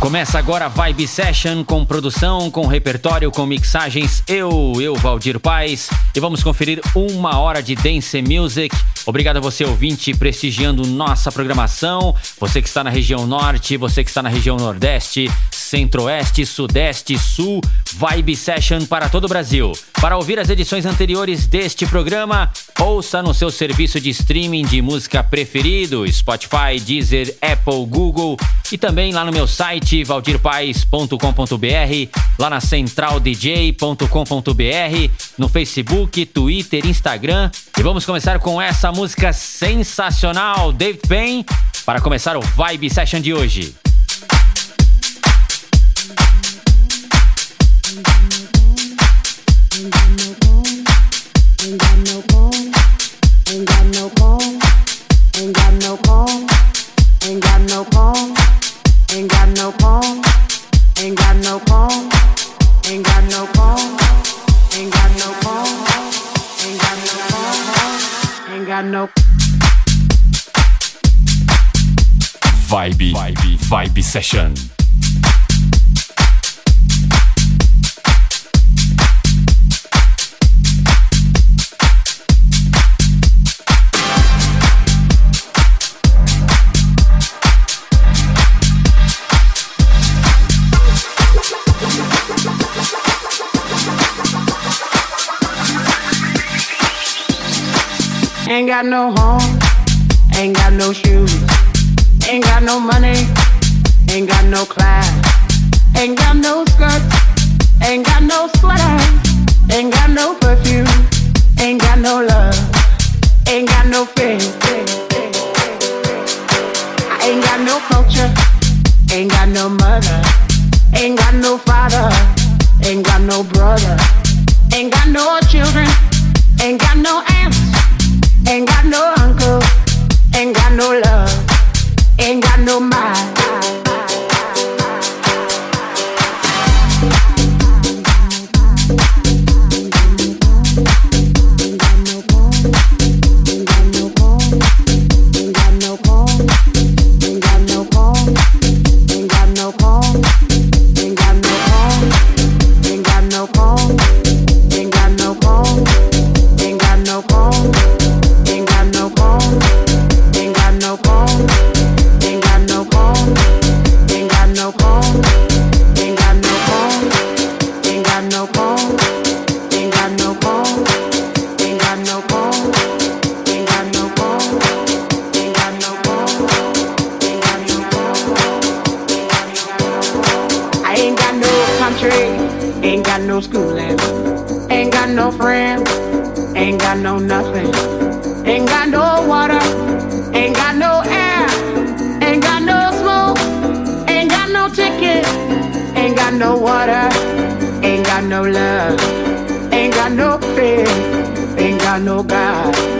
Começa agora a Vibe Session com produção, com repertório, com mixagens. Eu, eu, Valdir Paz, e vamos conferir uma hora de dance music. Obrigado a você, ouvinte, prestigiando nossa programação. Você que está na região norte, você que está na região nordeste, centro-oeste, sudeste, sul. Vibe Session para todo o Brasil. Para ouvir as edições anteriores deste programa, ouça no seu serviço de streaming de música preferido, Spotify, Deezer, Apple, Google e também lá no meu site valdirpaes.com.br, lá na centraldj.com.br, no Facebook, Twitter, Instagram. E vamos começar com essa música sensacional, Dave Payne, para começar o Vibe Session de hoje. Vibey, Vibey, Vibey Session. Got no home, ain't got no shoes, ain't got no money, no water, ain't got no love, ain't got no faith, ain't got no God.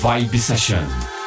Vibe Session.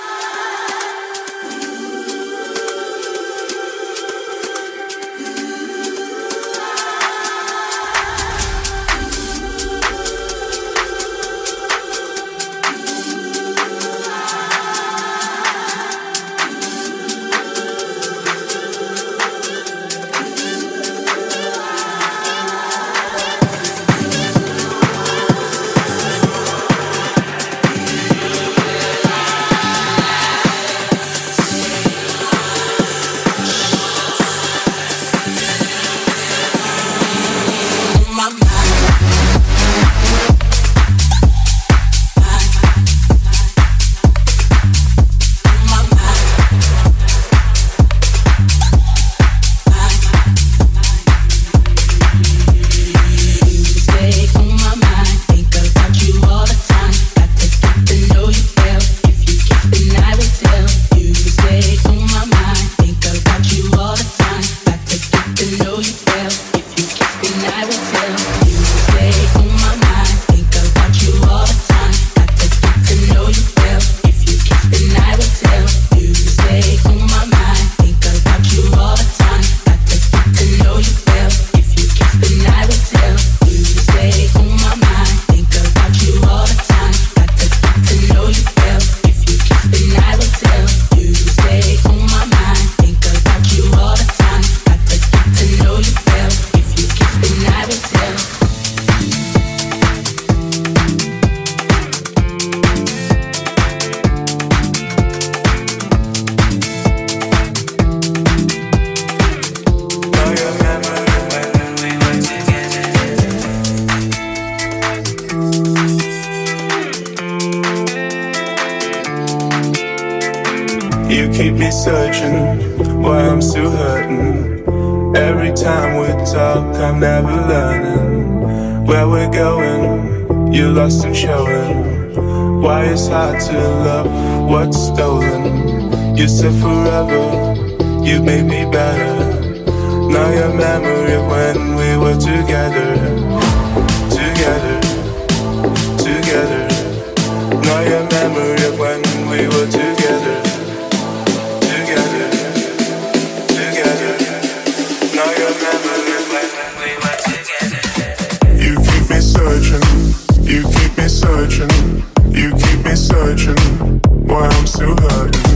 searching why I'm still hurting. Every time we talk, I'm never learning where we're going. You're lost in showing why it's hard to love what's stolen. You said forever, you made me better. Now your memory of when we were together, together, together. Now your memory of when we were together. searching, you keep me searching, you keep me searching, why I'm still hurting.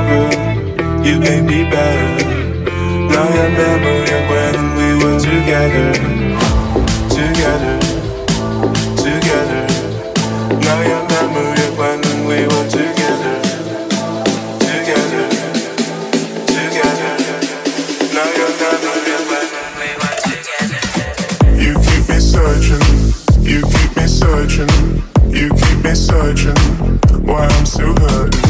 forever. You made me better. Now your memory of when we were together, together, together. Now your memory of when we were together, together, together. Now your memory of when we were together. You keep me searching. You keep me searching. You keep me searching. Why I'm so hurting.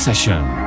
Session.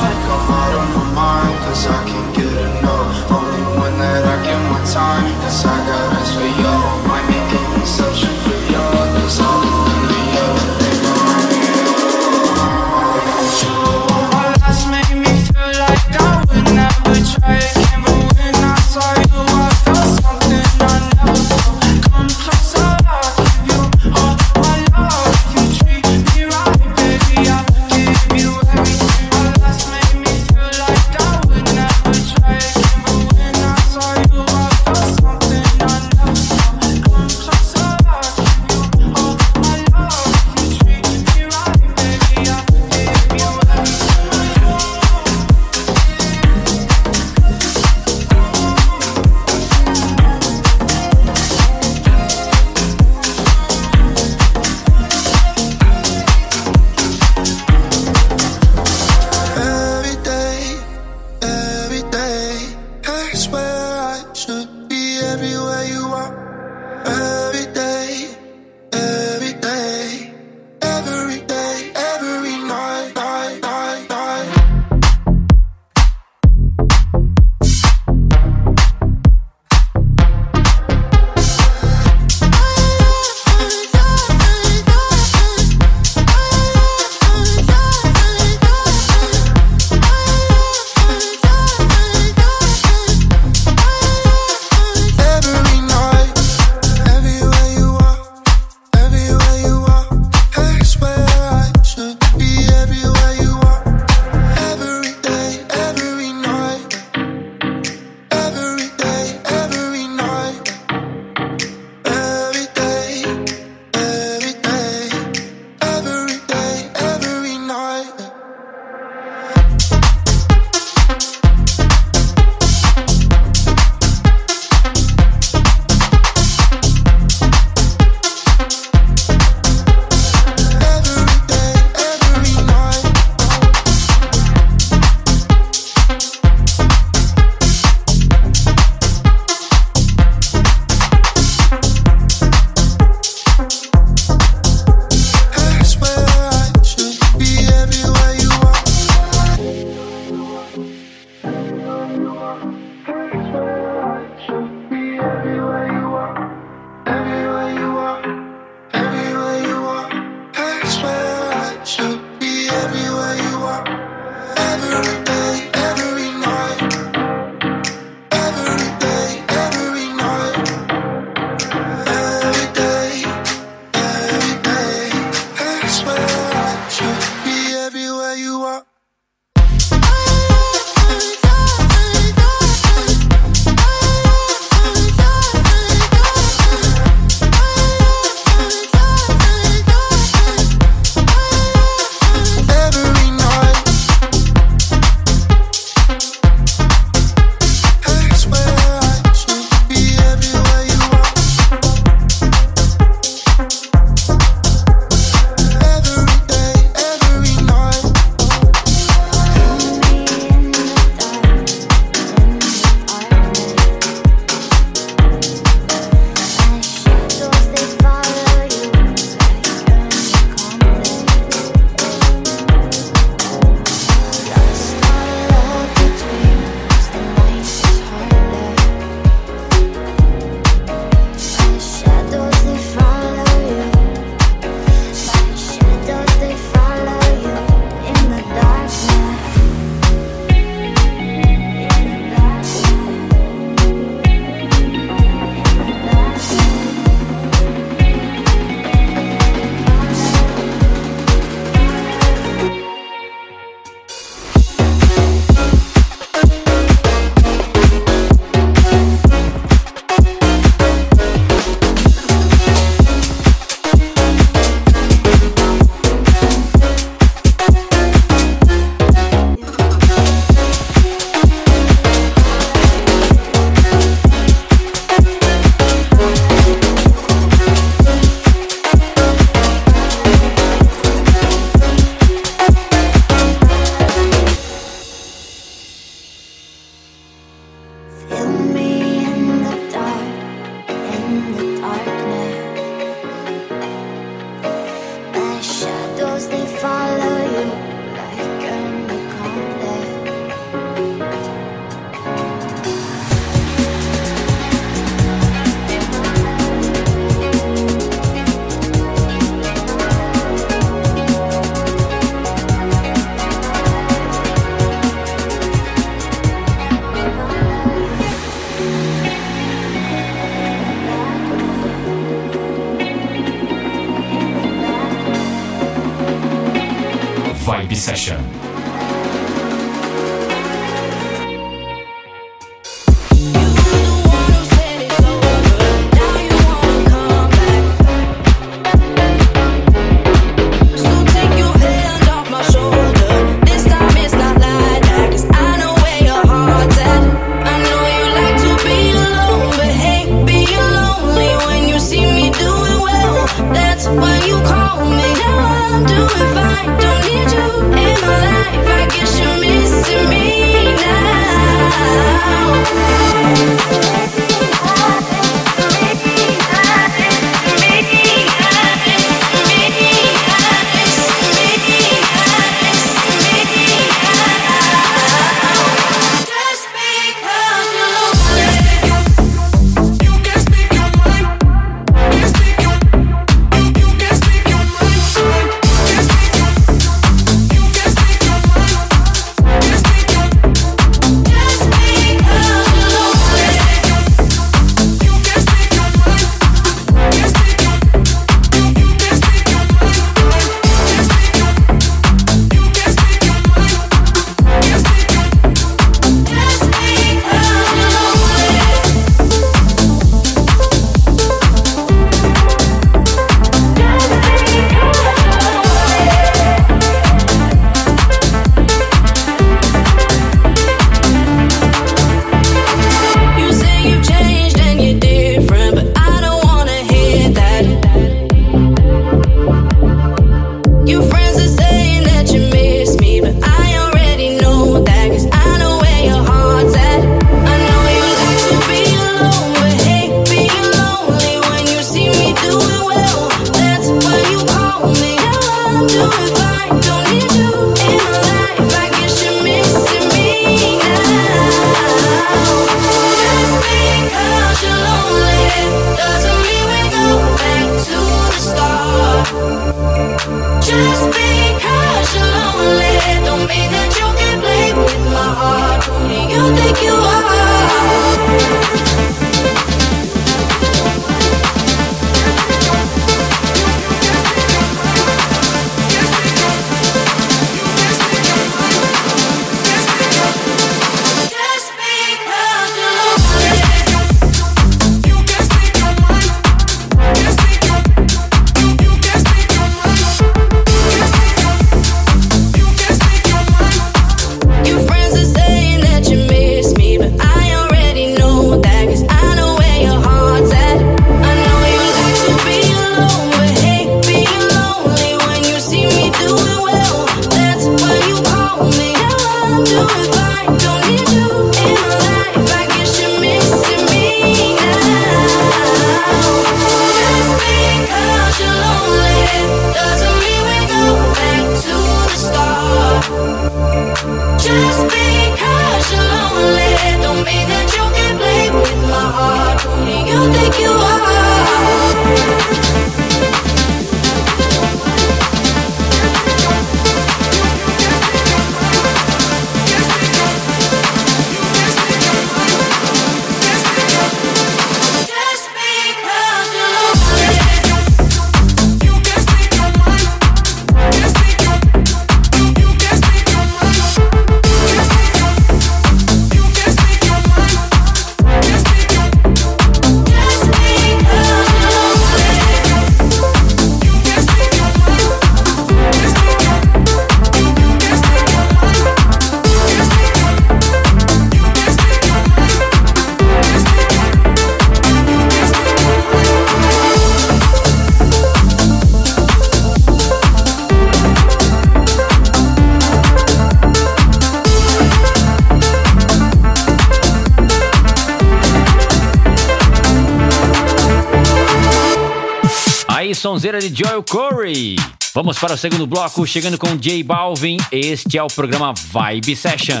Sonzeira de Joel Corey. Vamos para o segundo bloco, chegando com J Balvin. Este é o programa Vibe Session.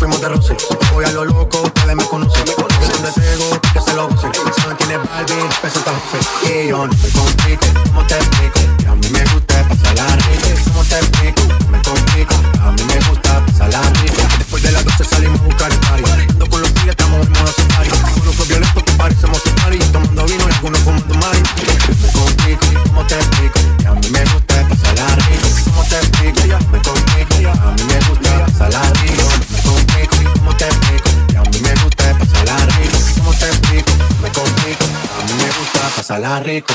Fuimos de voy a lo loco, ustedes me conocen. Que se lo Balvin, peso está José. Y yo no me complico, ¿cómo te explico? Que a mí me gusta pasar la rica. ¿Cómo te explico? Me complico, a mí me gusta. De las 12 salimos a buscar el party. Ando con los tigres, estamos en modo safari. Uno fue violento que parecemos safari. Tomando vino y algunos fumando mari. Me complico, ¿cómo te explico? Que a mí me gusta pasarla rico. ¿Cómo te explico? Me complico, a mí me gusta pasarla rico. Me complico, ¿cómo te explico? Que a mí me gusta pasarla rico. ¿Cómo te explico? Me complico, a mí me gusta pasarla rico.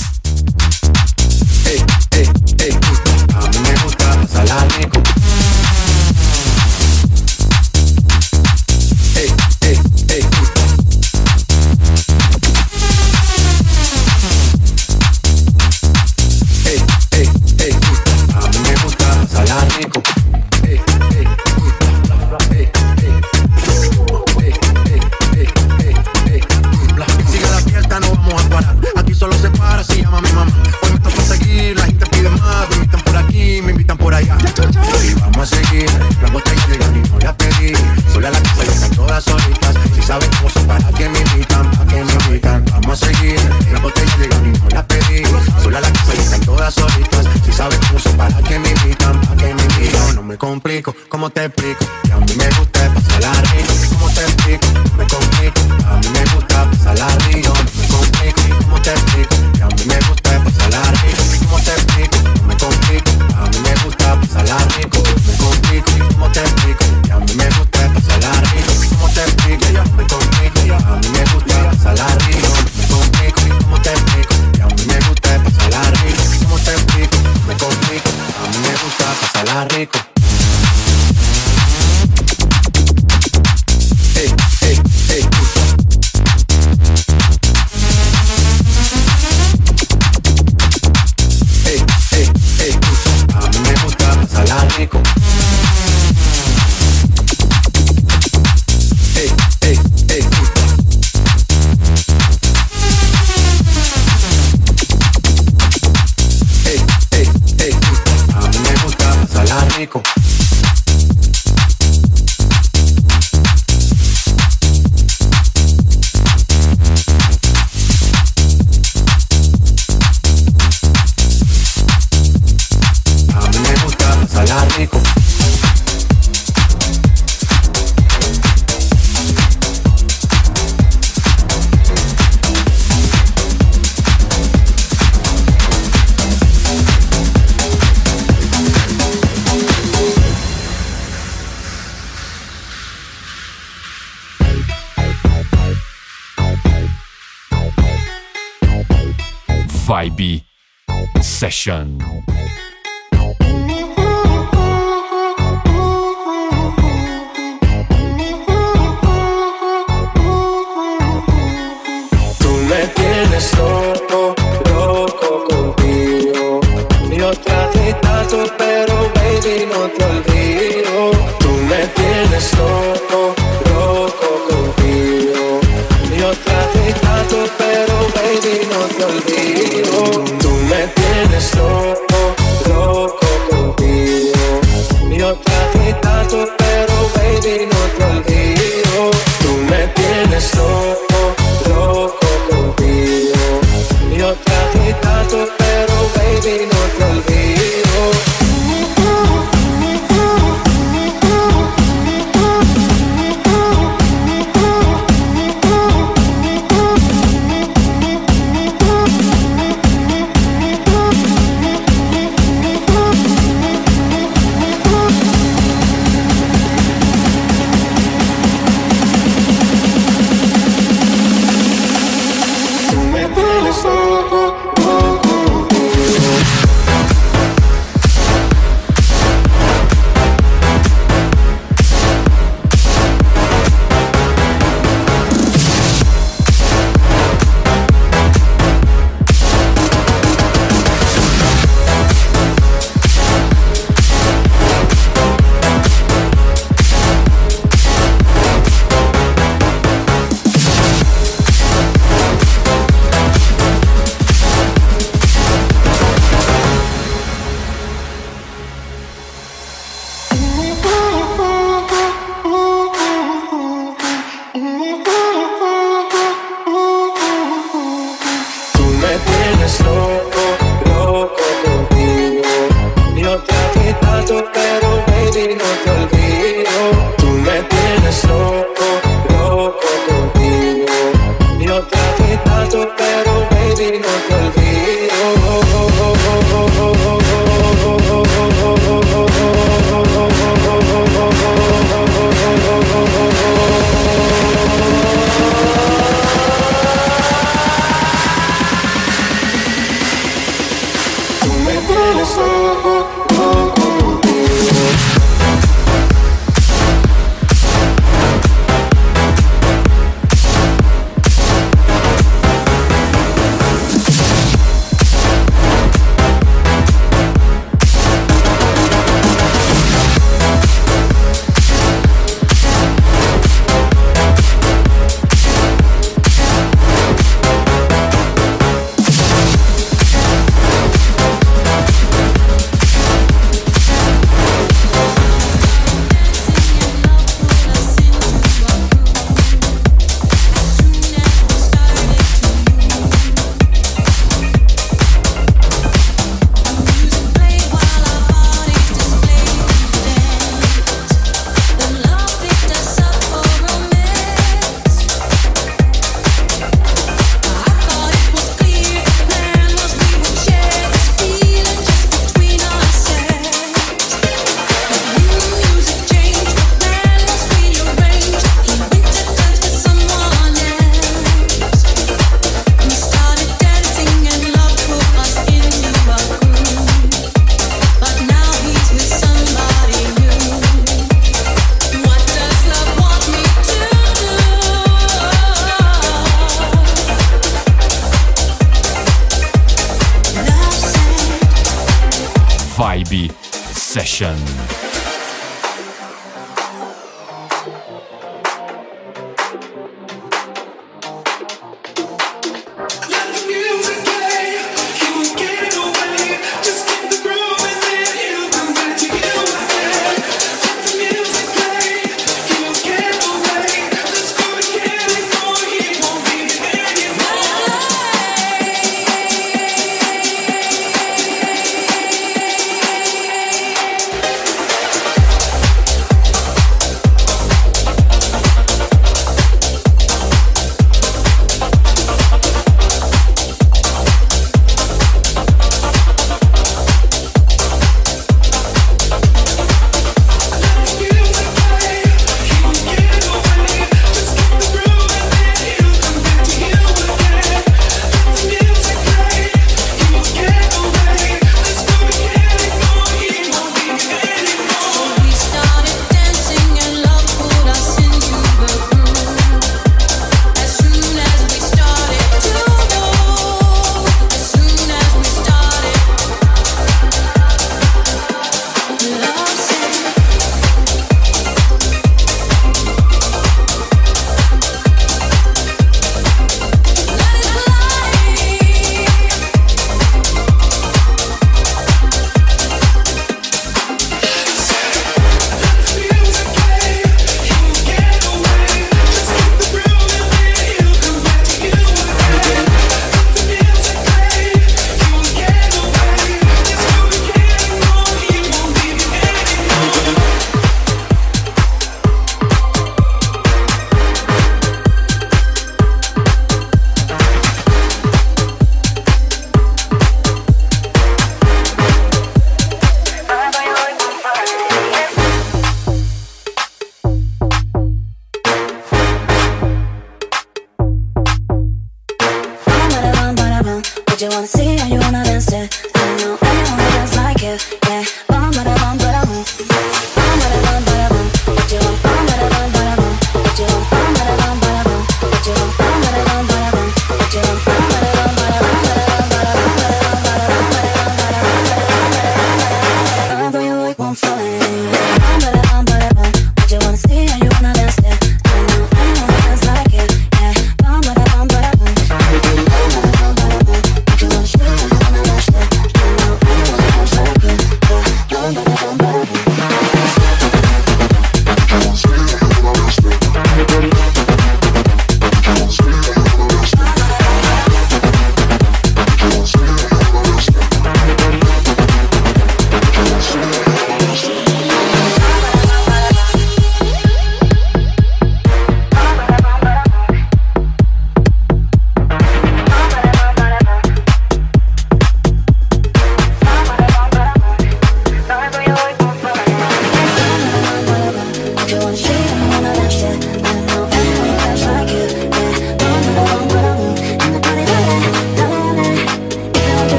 ¿Cómo te explico? Que a mí me gusta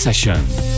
Session.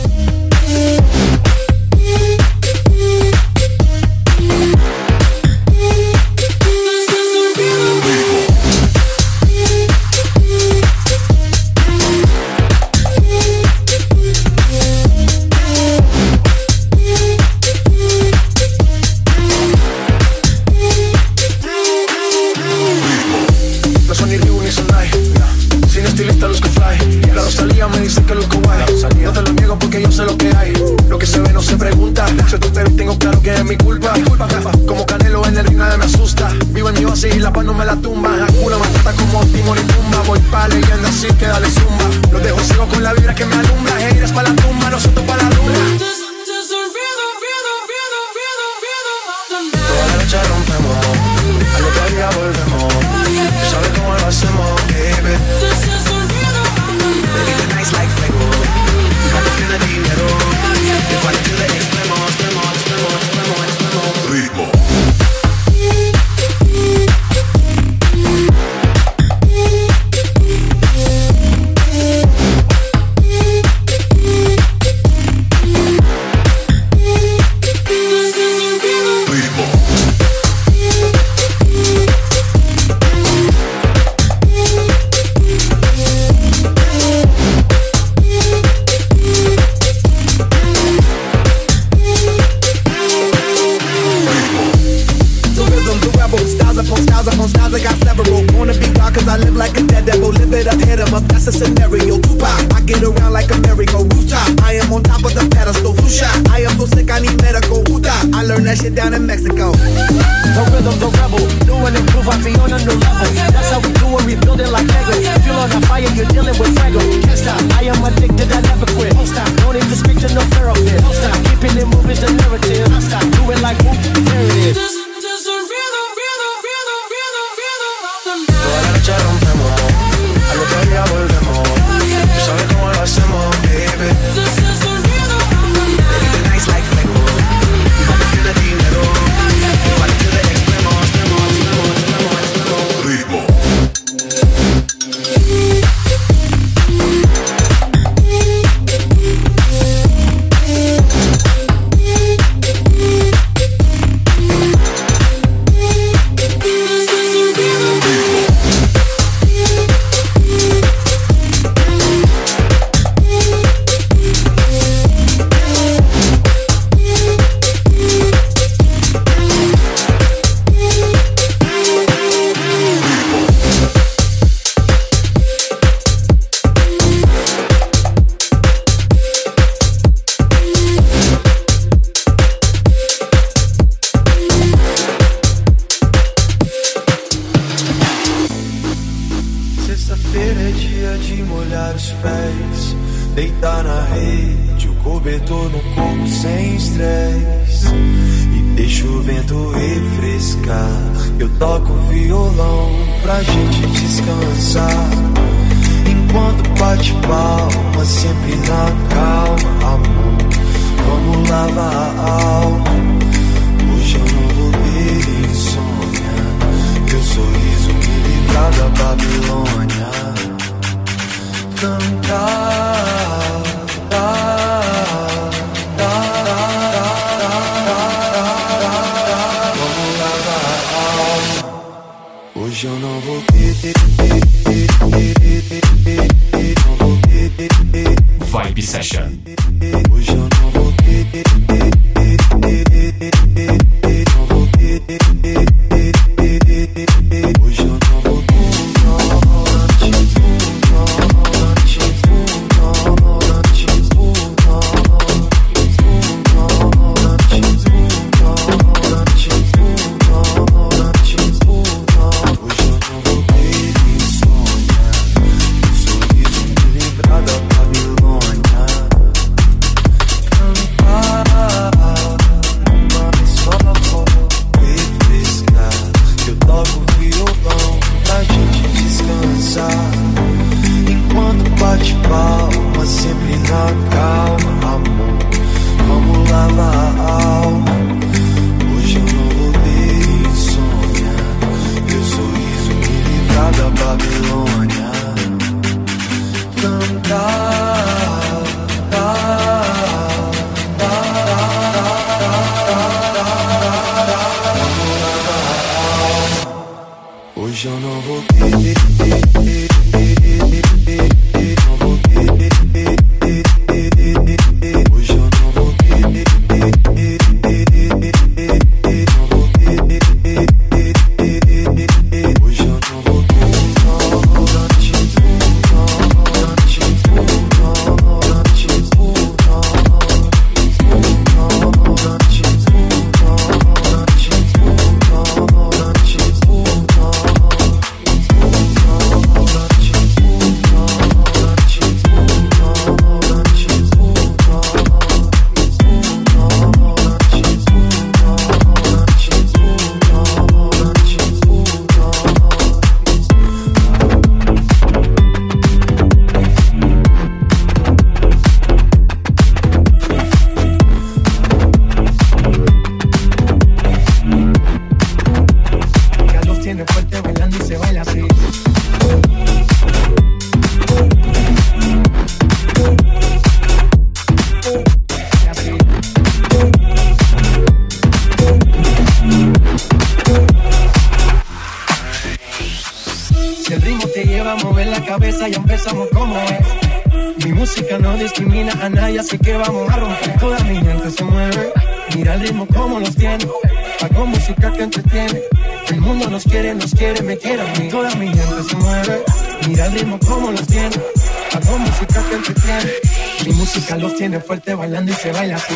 Deitar na rede, o cobertor no corpo sem estresse. E deixo o vento refrescar. Eu toco violão pra gente descansar. Enquanto bate palma, sempre na calma, amor. Vamos lavar a alma. Hoje eu não vou ter insônia. Teu sorriso me livrar da Babilônia. Cantar. Vibe Session. Mi música los tiene fuerte bailando y se baila así.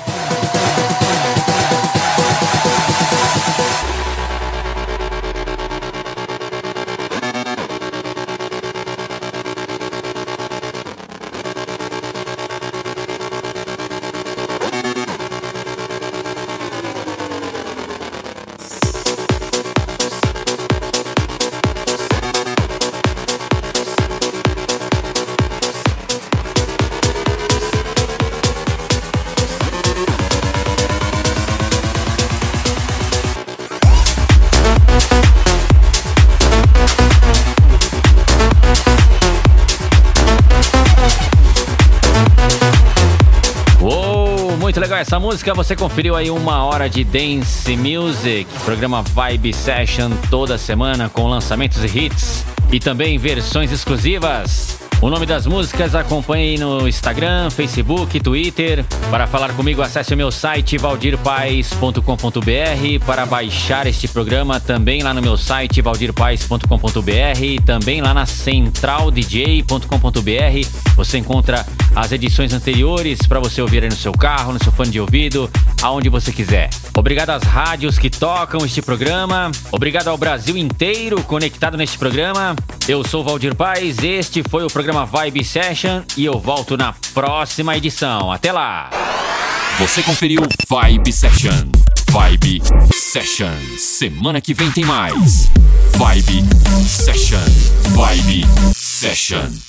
Música você conferiu aí uma hora de dance music, programa Vibe Session toda semana com lançamentos e hits e também versões exclusivas. O nome das músicas acompanhe no Instagram, Facebook, Twitter. Para falar comigo, acesse o meu site valdirpais.com.br. Para baixar este programa, também lá no meu site valdirpais.com.br. Também lá na centraldj.com.br. Você encontra as edições anteriores para você ouvir aí no seu carro, no seu fone de ouvido, aonde você quiser. Obrigado às rádios que tocam este programa. Obrigado ao Brasil inteiro conectado neste programa. Eu sou Valdir Paz, este foi o programa Vibe Session e eu volto na próxima edição. Até lá! Você conferiu Vibe Session. Vibe Session. Semana que vem tem mais. Vibe Session. Vibe Session.